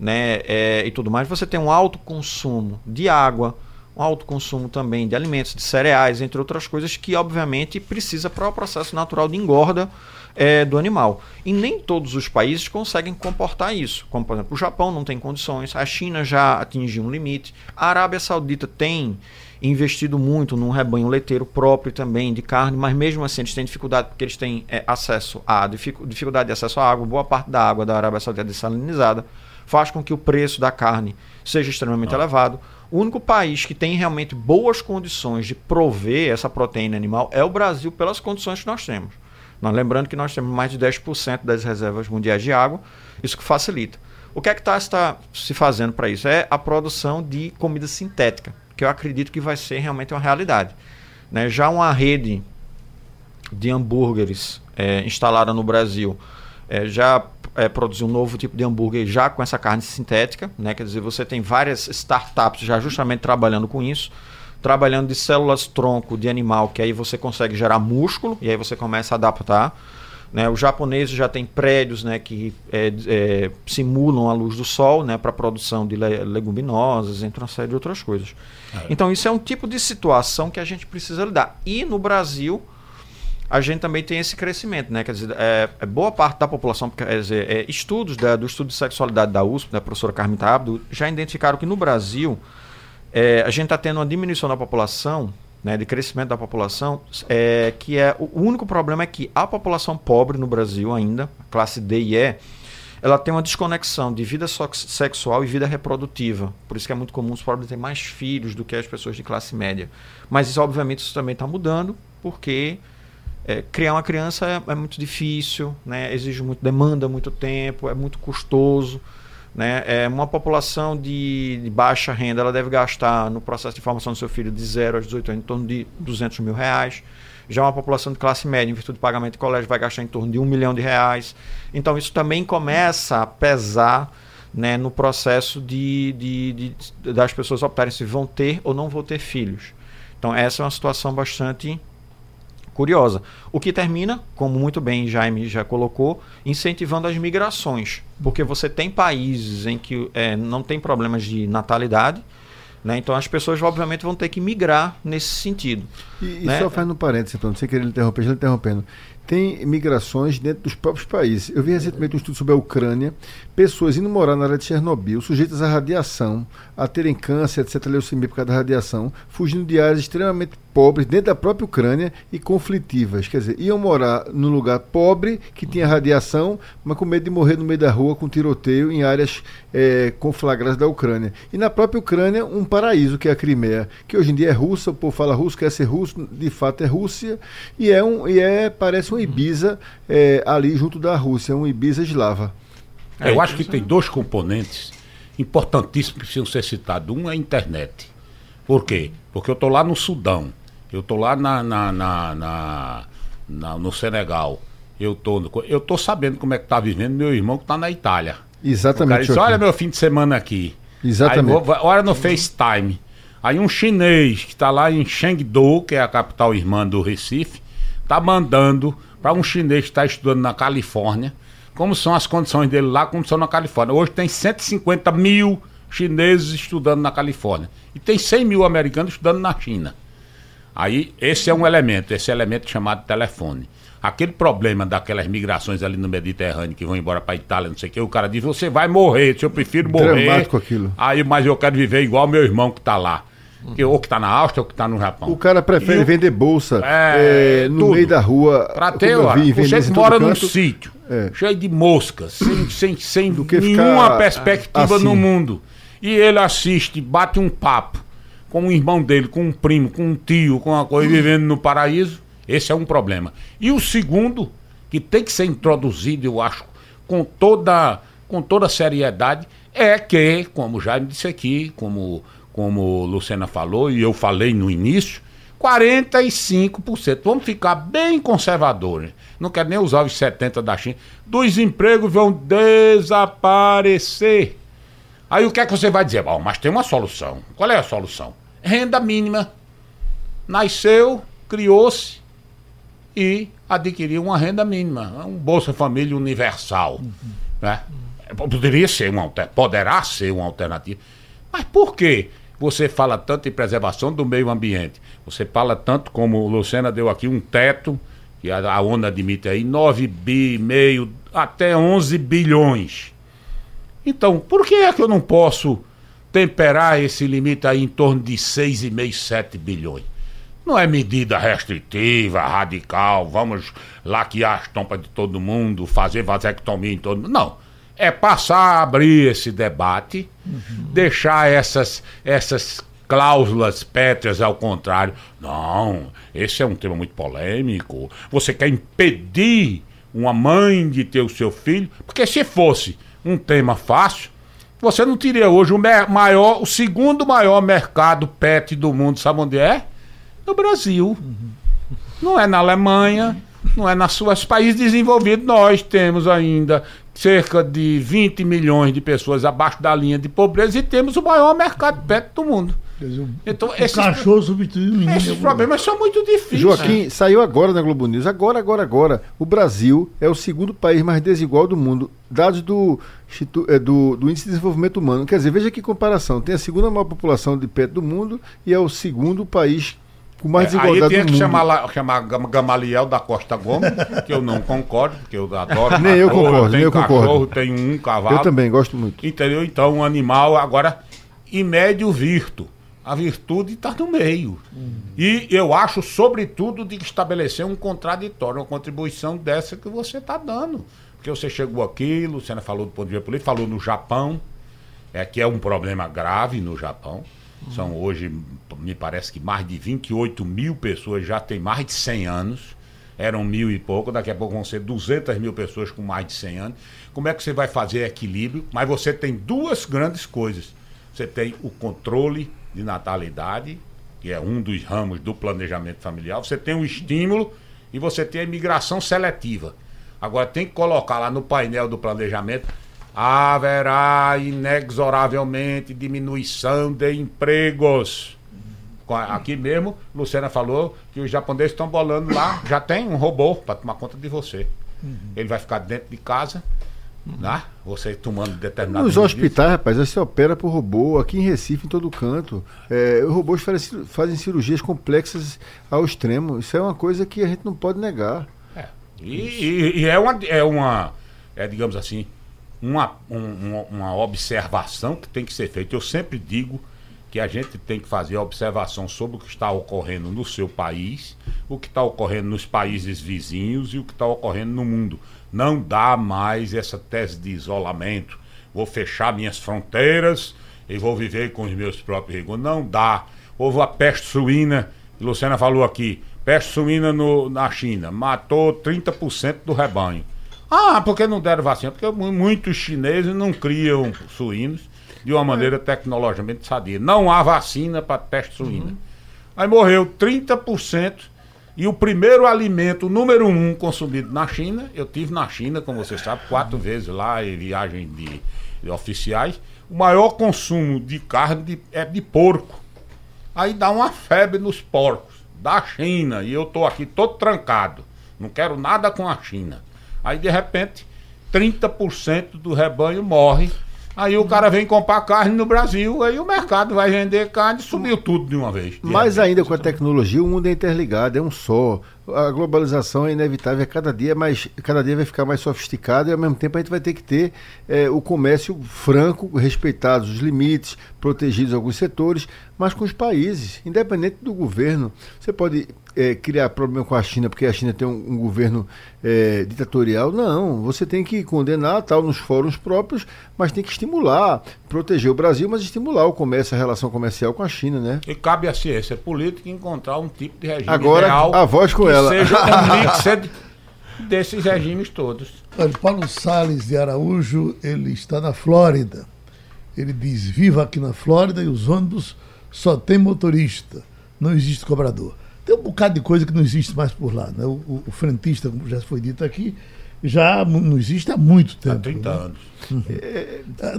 S9: né, é, e tudo mais, você tem um alto consumo de água, um alto consumo também de alimentos, de cereais, entre outras coisas, que obviamente precisa para o processo natural de engorda é, do animal. E nem todos os países conseguem comportar isso. Como, por exemplo, o Japão não tem condições, a China já atingiu um limite, a Arábia Saudita tem investido muito num rebanho leiteiro próprio também de carne, mas mesmo assim eles têm dificuldade porque eles têm é, acesso a dificu dificuldade de acesso à água, boa parte da água da Arábia Saudita é dessalinizada, faz com que o preço da carne seja extremamente elevado. O único país que tem realmente boas condições de prover essa proteína animal é o Brasil pelas condições que nós temos. Nós lembrando que nós temos mais de 10% das reservas mundiais de água, isso que facilita. O que é que está está se fazendo para isso? É a produção de comida sintética, que eu acredito que vai ser realmente uma realidade. Né? Já uma rede de hambúrgueres é, instalada no Brasil é, já é, produziu um novo tipo de hambúrguer já com essa carne sintética, né? quer dizer, você tem várias startups já justamente trabalhando com isso, trabalhando de células tronco de animal, que aí você consegue gerar músculo e aí você começa a adaptar. Né? Os japoneses já têm prédios né, que é, é, simulam a luz do sol né, para produção de le leguminosas, entre uma série de outras coisas. É. Então, isso é um tipo de situação que a gente precisa lidar. E no Brasil, a gente também tem esse crescimento. Né? Quer dizer, é, é boa parte da população, quer dizer, é, estudos da, do estudo de sexualidade da USP, da professora Carmen Tábdo, já identificaram que no Brasil é, a gente está tendo uma diminuição da população né, de crescimento da população, é, que é o único problema é que a população pobre no Brasil ainda, classe D e E, ela tem uma desconexão de vida sexual e vida reprodutiva. Por isso que é muito comum os pobres terem mais filhos do que as pessoas de classe média. Mas isso, obviamente, isso também está mudando, porque é, criar uma criança é, é muito difícil, né, exige muito, demanda muito tempo, é muito custoso. Né? É uma população de, de, baixa renda ela deve gastar no processo de formação do seu filho de 0 aos 18 anos em torno de 200 mil reais. Já uma população de classe média, em virtude do pagamento de colégio, vai gastar em torno de um milhão de reais. Então isso também começa a pesar né, no processo de, de, de, das pessoas optarem se vão ter ou não vão ter filhos. Então essa é uma situação bastante curiosa. O que termina, como muito bem Jaime já colocou, incentivando as migrações, porque você tem países em que é, não tem problemas de natalidade, né? então as pessoas obviamente vão ter que migrar nesse sentido.
S6: E,
S9: né?
S6: e só fazendo um parênteses, então, sei querer interromper, já interrompendo. Tem migrações dentro dos próprios países. Eu vi recentemente um estudo sobre a Ucrânia, pessoas indo morar na área de Chernobyl, sujeitas à radiação, a terem câncer, etc., leucemia por causa da radiação, fugindo de áreas extremamente pobres dentro da própria Ucrânia e conflitivas. Quer dizer, iam morar num lugar pobre que tinha radiação, mas com medo de morrer no meio da rua com tiroteio em áreas é, conflagradas da Ucrânia. E na própria Ucrânia, um paraíso que é a Crimeia, que hoje em dia é russa, o povo fala russo, quer ser russo, de fato é Rússia, e é, um, e é parece um Ibiza é, ali junto da Rússia, um Ibiza eslava.
S5: É, eu acho que tem dois componentes importantíssimos que precisam ser citados. Um é a internet. Por quê? Porque eu estou lá no Sudão, eu estou lá na, na, na, na, no Senegal, eu tô, eu tô sabendo como é que tá vivendo meu irmão que está na Itália.
S6: Exatamente.
S5: Diz, olha meu fim de semana aqui.
S6: Exatamente.
S5: Vou, olha no FaceTime. Aí um chinês que está lá em Chengdu, que é a capital irmã do Recife, tá mandando para um chinês que está estudando na Califórnia, como são as condições dele lá, como são na Califórnia. Hoje tem 150 mil chineses estudando na Califórnia. E tem 100 mil americanos estudando na China. Aí, esse é um elemento, esse elemento chamado telefone. Aquele problema daquelas migrações ali no Mediterrâneo que vão embora para Itália, não sei o que, o cara diz: você vai morrer, eu prefiro morrer.
S6: Dramático aquilo.
S5: Aí, mas eu quero viver igual meu irmão que tá lá. Que, ou que tá na Áustria ou que tá no Japão.
S6: O cara prefere
S5: E
S6: vender bolsa
S5: É,
S6: é, no
S5: tudo.
S6: meio da rua.
S5: Pra
S6: como
S5: ter,
S6: eu vi
S5: você mora num sítio
S6: É.
S5: cheio de moscas, sem, sem, sem nenhuma perspectiva
S6: assim.
S5: no mundo. E ele assiste, bate um papo com o irmão dele, com um primo, com um tio, com uma coisa, vivendo no paraíso. Esse é um problema. E o segundo, que tem que ser introduzido, eu acho, com toda, com toda seriedade, é que, como o Jaime disse aqui, como, como Lucena falou e eu falei no início, 45%. Vamos ficar bem conservadores. Não quero nem usar os 70% da China. Dos empregos vão desaparecer. Aí o que é que você vai dizer? Bom, mas tem uma solução. Qual é a solução? Renda mínima. Nasceu, criou-se e adquiriu uma renda mínima. Um Bolsa Família Universal. Né? Poderia ser uma poderá ser uma alternativa. Mas por que você fala tanto em preservação do meio ambiente? Você fala tanto, como Lucena deu aqui, um teto, que a, a ONU admite aí, 9 bi, meio, até 11 bilhões. Então, por que é que eu não posso temperar esse limite aí em torno de 6,5, 7 bilhões? Não é medida restritiva, radical, vamos laquear as tampas de todo mundo, fazer vasectomia em todo mundo. Não. É passar a abrir esse debate, deixar essas, essas cláusulas pétreas ao contrário. Não, esse é um tema muito polêmico. Você quer impedir uma mãe de ter o seu filho? Porque se fosse um tema fácil, você não teria hoje o maior, o segundo maior mercado pet do mundo, sabe onde é? No Brasil. Não é na Alemanha, não é nos seus países desenvolvidos. Nós temos ainda cerca de 20 milhões de pessoas abaixo da linha de pobreza e temos o maior mercado pet do mundo.
S4: Dizer,
S5: Então,
S4: o
S5: esses,
S4: cachorro substituiu o menino.
S5: esses problemas são muito difíceis.
S6: Joaquim, saiu agora na Globo News, agora, agora, agora. O Brasil é o segundo país mais desigual do mundo. Dados do, eh, do, do Índice de Desenvolvimento Humano. Quer dizer, veja que comparação. Tem a segunda maior população de pet do mundo e é o segundo país com mais
S5: É, aí
S6: do
S5: que
S6: mundo.
S5: chamar, lá- chamar Gam- Gamaliel da Costa Gomes, que eu não concordo, porque eu adoro
S6: Nem eu concordo, nem
S5: tenho
S6: eu concordo.
S5: cachorro, tenho um cavalo.
S6: Eu também gosto muito.
S5: Entendeu? Então, um animal, agora, e médio virto. A virtude está no meio. E eu acho, sobretudo, de estabelecer um contraditório, uma contribuição dessa que você está dando. Porque você chegou aqui, Luciana falou do ponto de vista político, falou no Japão, é que é um problema grave no Japão. São hoje, me parece que mais de 28 mil pessoas já têm mais de 100 anos. Eram mil e pouco, daqui a pouco vão ser 200 mil pessoas com mais de 100 anos. Como é que você vai fazer equilíbrio? Mas você tem duas grandes coisas. Você tem o controle de natalidade, que é um dos ramos do planejamento familiar. Você tem o estímulo e você tem a imigração seletiva. Agora tem que colocar lá no painel do planejamento haverá inexoravelmente diminuição de empregos. Aqui mesmo, Luciana falou que os japoneses estão bolando lá, já tem um robô para tomar conta de você. Ele vai ficar dentro de casa, né? Você tomando determinado
S6: Nos hospitais, rapaz, se opera por robô, aqui em Recife, em todo canto. É, os robôs fazem, fazem cirurgias complexas ao extremo. Isso é uma coisa que a gente não pode negar.
S5: É. E, e- e é uma, é uma é, digamos assim, uma, um- um- uma observação que tem que ser feita. Eu sempre digo que a gente tem que fazer observação sobre o que está ocorrendo no seu país, o que está ocorrendo nos países vizinhos e o que está ocorrendo no mundo. Não dá mais essa tese de isolamento. Vou fechar minhas fronteiras e vou viver com os meus próprios rigores. Não dá. Houve a peste suína, Luciana falou aqui, peste suína no- na China, matou 30% do rebanho. Ah, por que não deram vacina? Porque mu- muitos chineses não criam suínos de uma maneira tecnologicamente sadia. Não há vacina para peste suína. Aí morreu 30%. E o primeiro alimento, número um consumido na China, eu tive na China, como você sabe, quatro vezes lá em viagem de, de oficiais. O maior consumo de carne de- é de porco. Aí dá uma febre nos porcos da China e eu tô aqui todo trancado. Não quero nada com a China. Aí de repente 30% do rebanho morre Aí o cara vem comprar carne no Brasil, aí o mercado vai vender carne, subiu tudo de uma vez.
S6: Mais ainda com a tecnologia, o mundo é interligado, é um só. A globalização é inevitável, cada dia, mais, cada dia vai ficar mais sofisticado e ao mesmo tempo a gente vai ter que ter eh, o comércio franco, respeitados os limites, protegidos alguns setores, mas com os países, independente do governo. Você pode eh, criar problema com a China porque a China tem um, um governo eh, ditatorial. Não, você tem que condenar tal nos fóruns próprios, mas tem que estimular, proteger o Brasil, mas estimular o comércio, a relação comercial com a China, né?
S5: E cabe à ciência política encontrar um tipo de regime
S6: Agora,
S5: real
S6: a voz com
S5: que
S6: ela.
S5: seja um mix de- desses regimes todos.
S4: Olha, Paulo Salles de Araújo, ele está na Flórida. Ele diz: viva aqui na Flórida e os ônibus só tem motorista, não existe cobrador. Tem um bocado de coisa que não existe mais por lá. Né? O, o- o frentista, como já foi dito aqui, já não existe há muito tempo.
S5: Há 30
S4: né?
S5: anos.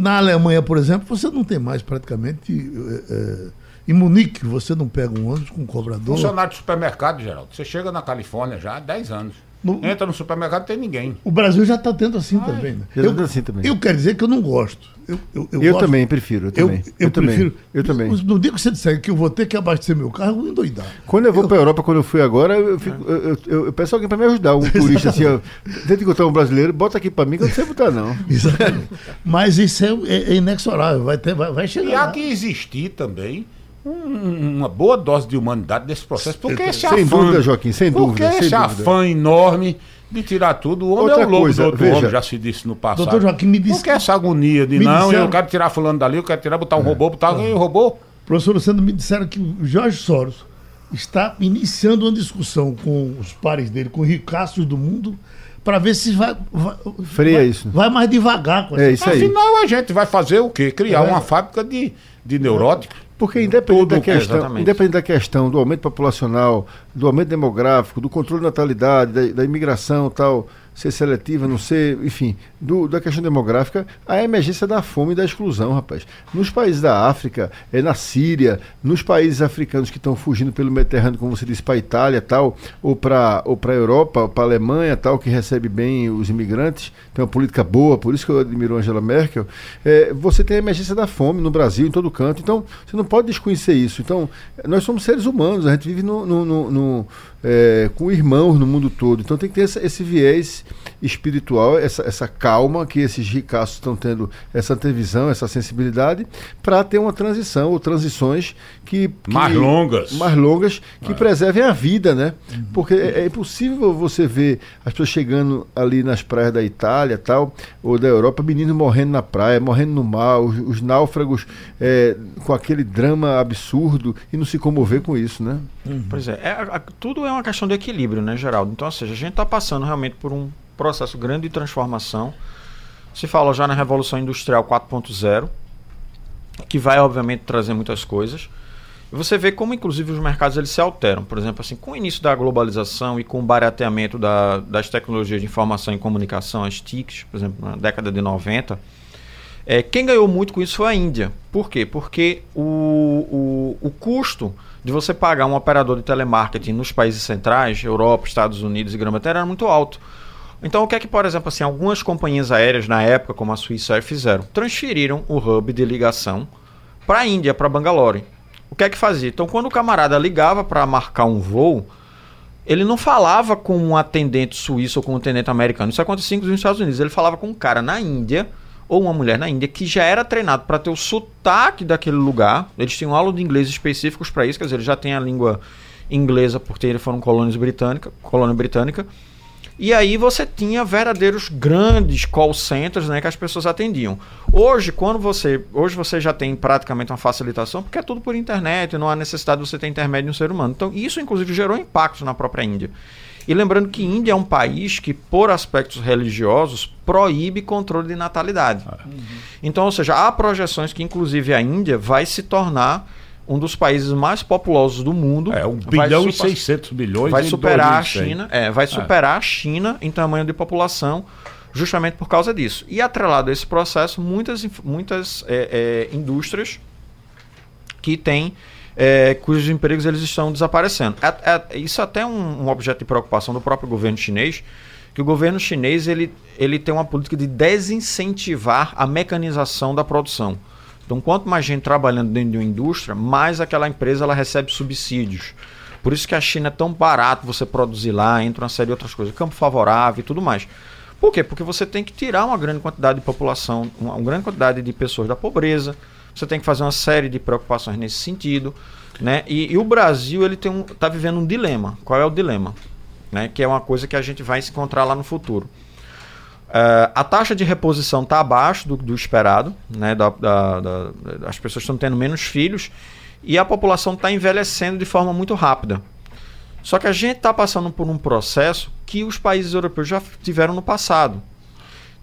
S4: Na Alemanha, por exemplo, você não tem mais praticamente. eh, eh, em Munique, você não pega um ônibus com cobrador.
S5: Funcionário de supermercado, Geraldo. Você chega na Califórnia já há 10 anos.
S4: No-
S5: Entra no supermercado não tem ninguém.
S4: O Brasil já está tendo assim também. Né?
S6: tá
S4: Eu,
S6: tendo assim também.
S4: eu quero dizer que eu não gosto. Eu, eu, eu
S6: Eu
S4: gosto-
S6: também prefiro, eu também.
S4: Eu,
S6: Eu também,
S4: prefiro.
S6: eu também.
S4: No dia que você disser que eu vou ter que abastecer meu carro, eu vou endoidar.
S6: Quando eu vou para a Europa, quando eu fui agora, eu, fico- eu, eu- eu- eu peço alguém para me ajudar, um turista assim, ó, tenta encontrar um brasileiro, bota aqui para mim que eu não sei botar não.
S4: Exatamente. Mas isso é, é- é inexorável. Vai, ter, vai, vai chegar.
S5: E há
S4: lá.
S5: que existir também um- uma boa dose de humanidade nesse processo. Porque esse
S6: Sem
S5: afã,
S6: dúvida, Joaquim, sem
S5: porque
S6: dúvida, sem
S5: esse
S6: dúvida.
S5: afã enorme de tirar tudo. O homem
S6: Outra
S5: é o lobo
S6: coisa,
S5: do outro
S6: veja.
S5: homem, já se disse no passado.
S4: Doutor Joaquim, me disse
S5: Por que essa agonia de não,
S4: disseram-
S5: eu quero tirar fulano dali, eu quero tirar, botar um robô, botar alguém, robô?
S4: Professor Luciano, me disseram que o Jorge Soros está iniciando uma discussão com os pares dele, com os ricaços do mundo, para ver se vai, vai,
S6: Freia
S4: vai,
S6: isso.
S4: vai mais devagar com
S6: É
S4: essa
S6: isso aí.
S5: Afinal, a gente vai fazer o quê? Criar uma fábrica de, de neuróticos.
S6: Porque independente da, questão, independente da questão do aumento populacional, do aumento demográfico, do controle da natalidade, da, da imigração tal, ser seletiva, não ser, enfim, do- da questão demográfica, a emergência da fome e da exclusão, rapaz. Nos países da África, é na Síria, nos países africanos que estão fugindo pelo Mediterrâneo, como você disse, para a Itália tal, ou para ou a Europa, para a Alemanha tal, que recebe bem os imigrantes, tem uma política boa, por isso que eu admiro Angela Merkel, é, você tem a emergência da fome no Brasil, em todo canto. Então, você não pode desconhecer isso. Então, nós somos seres humanos, a gente vive no, no- no- no, é, com irmãos no mundo todo. Então, tem que ter essa- esse viés espiritual, essa, essa calma que esses ricaços estão tendo, essa antevisão, essa sensibilidade, para ter uma transição ou transições que. que-
S5: Mais longas.
S6: Mais longas, que preservem a vida, né? Porque é, é impossível você ver as pessoas chegando ali nas praias da Itália tal, ou da Europa, meninos morrendo na praia, morrendo no mar, os, os náufragos é, com aquele drama absurdo e não se comover com isso, né?
S9: Pois é, é, tudo é uma questão de equilíbrio, né, Geraldo? Então, ou seja, a gente está passando realmente por um processo grande de transformação. Se fala já na Revolução Industrial 4.0, que vai, obviamente, trazer muitas coisas. E você vê como, inclusive, os mercados eles se alteram. Por exemplo, assim, com o início da globalização e com o barateamento da- das tecnologias de informação e comunicação, as TICs, por exemplo, na década de 90, é, quem ganhou muito com isso foi a Índia. Por quê? Porque o, o, o custo de você pagar um operador de telemarketing nos países centrais, Europa, Estados Unidos e Grã-Bretanha, era muito alto. Então, o que é que, por exemplo, assim, algumas companhias aéreas na época, como a Air, fizeram? Transferiram o hub de ligação para a Índia, para Bangalore. O que é que fazia? Então, quando o camarada ligava para marcar um voo, ele não falava com um atendente suíço ou com um atendente americano. Isso acontecia nos Estados Unidos. Ele falava com um cara na Índia ou uma mulher na Índia que já era treinado para ter o sotaque daquele lugar. Eles tinham aula de inglês específicos para isso, quer dizer, eles já têm a língua inglesa por terem foram colônias britânica, colônia britânica. E aí você tinha verdadeiros grandes call centers, né, que as pessoas atendiam. Hoje, quando você, hoje você já tem praticamente uma facilitação, porque é tudo por internet, não há necessidade de você ter intermédio de um ser humano. Então, isso inclusive gerou impactos na própria Índia. E lembrando que Índia é um país que, por aspectos religiosos, proíbe controle de natalidade. Então, ou seja, há projeções que, inclusive, a Índia vai se tornar um dos países mais populosos do mundo.
S5: É, 1
S9: Vai
S5: bilhão e
S9: super-
S5: 600 milhões
S9: vai superar a
S5: 2100.
S9: China, é, vai superar a China em tamanho de população, justamente por causa disso. E atrelado a esse processo, muitas, muitas é, é, indústrias que têm é, cujos empregos eles estão desaparecendo. É- é- isso é até um, um objeto de preocupação do próprio governo chinês, que o governo chinês ele, ele tem uma política de desincentivar a mecanização da produção. Então, quanto mais gente trabalhando dentro de uma indústria, mais aquela empresa ela recebe subsídios. Por isso que a China é tão barato você produzir lá, entra uma série de outras coisas, campo favorável e tudo mais. Por quê? Porque você tem que tirar uma grande quantidade de população, uma, uma grande quantidade de pessoas da pobreza, você tem que fazer uma série de preocupações nesse sentido. Né? E, e o Brasil ele tem um, tá vivendo um dilema. Qual é o dilema? Né? Que é uma coisa que a gente vai se encontrar lá no futuro. Uh, a taxa de reposição está abaixo do, do esperado, né? Da, da, da, as pessoas estão tendo menos filhos e a população está envelhecendo de forma muito rápida. Só que a gente está passando por um processo que os países europeus já tiveram no passado.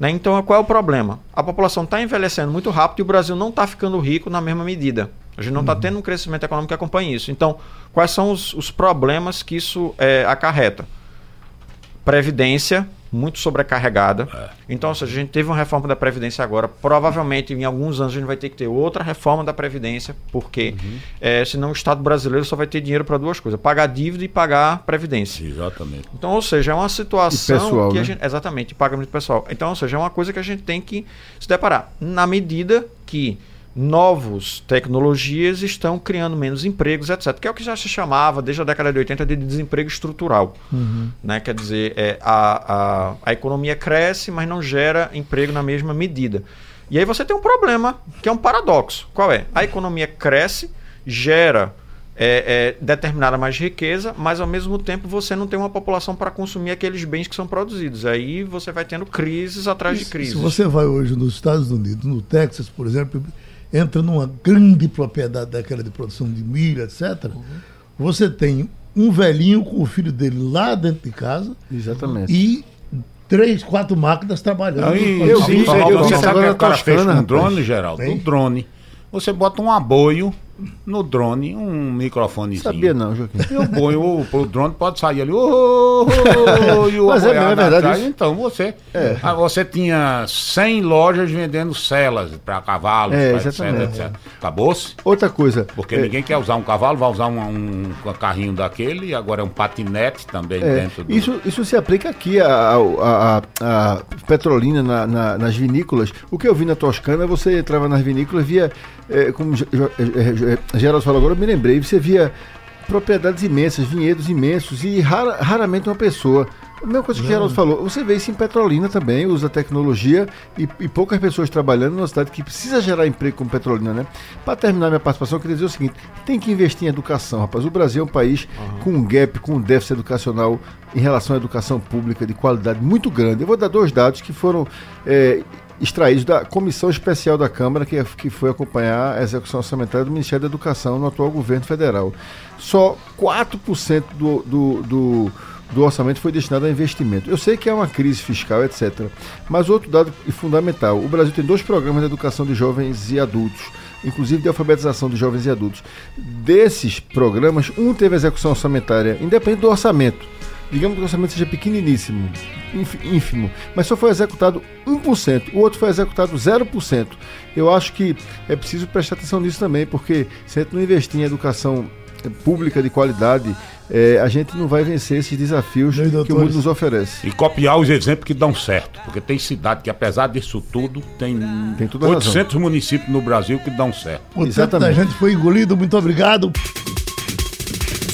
S9: Né? Então, qual é o problema? A população está envelhecendo muito rápido e o Brasil não está ficando rico na mesma medida. A gente não está uhum. tendo um crescimento econômico que acompanhe isso. Então, quais são os, os problemas que isso é, acarreta? Previdência muito sobrecarregada. É. Então, se a gente teve uma reforma da Previdência agora, provavelmente em alguns anos a gente vai ter que ter outra reforma da Previdência, porque uhum. é, senão o Estado brasileiro só vai ter dinheiro para duas coisas: pagar dívida e pagar Previdência.
S5: Exatamente.
S9: Então, ou seja, é uma situação
S6: pessoal,
S9: que
S6: né?
S9: a gente. Exatamente, pagamento pessoal. Então, ou seja, é uma coisa que a gente tem que se deparar. Na medida que novos tecnologias estão criando menos empregos, etc. Que é o que já se chamava desde a década de 80 de desemprego estrutural. Uhum. Né? Quer dizer, é, a, a, a economia cresce, mas não gera emprego na mesma medida. E aí você tem um problema, que é um paradoxo. Qual é? A economia cresce, gera é, é, determinada mais riqueza, mas ao mesmo tempo você não tem uma população para consumir aqueles bens que são produzidos. Aí você vai tendo crises atrás de crises.
S4: Se você vai hoje nos Estados Unidos, no Texas, por exemplo, entra numa grande propriedade daquela de produção de milho, etc., uhum. você tem um velhinho com o filho dele lá dentro de casa.
S6: Exatamente.
S4: E três, quatro máquinas trabalhando.
S5: Aí, eu vi, você sabe o que o cara fez com um drone, Geraldo? Um drone. Você bota um aboio no drone um microfonezinho.
S6: Sabia não, Joaquim.
S5: Eu ponho o, drone, pode sair ali. Oh, oh, oh,
S6: Mas é, é verdade.
S5: Então você, é. ah, você tinha 100 lojas vendendo celas para cavalos,
S6: é,
S5: etc, etc. Acabou-se?
S6: Outra coisa.
S5: Porque é, ninguém quer usar um cavalo, vai usar um, um, um carrinho daquele, e agora é um patinete também
S6: é,
S5: dentro do...
S6: Isso, isso se aplica aqui a, a, a, a Petrolina na, na, nas vinícolas. O que eu vi na Toscana, você entrava nas vinícolas, via, é, como Geraldo falou agora, eu me lembrei, você via propriedades imensas, vinhedos imensos e rara, raramente uma pessoa. A mesma coisa que o Geraldo falou, você vê isso em Petrolina também, usa tecnologia e, e, poucas pessoas trabalhando numa cidade que precisa gerar emprego como Petrolina, né? Para terminar minha participação, eu queria dizer o seguinte: tem que investir em educação, rapaz. O Brasil é um país uhum. com um gap, com um déficit educacional em relação à educação pública de qualidade muito grande. Eu vou dar dois dados que foram. É, extraídos da Comissão Especial da Câmara, que, que foi acompanhar a execução orçamentária do Ministério da Educação no atual governo federal. Só 4% do, do, do, do orçamento foi destinado a investimento. Eu sei que é uma crise fiscal, etc. Mas outro dado fundamental: o Brasil tem dois programas de educação de jovens e adultos inclusive de alfabetização de jovens e adultos. Desses programas, um teve execução orçamentária, independente do orçamento digamos que o orçamento seja pequeniníssimo, ínfimo, mas só foi executado 1%, o outro foi executado 0%. Eu acho que é preciso prestar atenção nisso também, porque se a gente não investir em educação pública de qualidade, é, a gente não vai vencer esses desafios que o mundo nos oferece.
S5: E copiar os exemplos que dão certo, porque tem cidade que, apesar disso tudo, tem, tem 800 razão. municípios no Brasil que dão certo.
S4: O Exatamente. tempo da gente foi engolido, muito obrigado.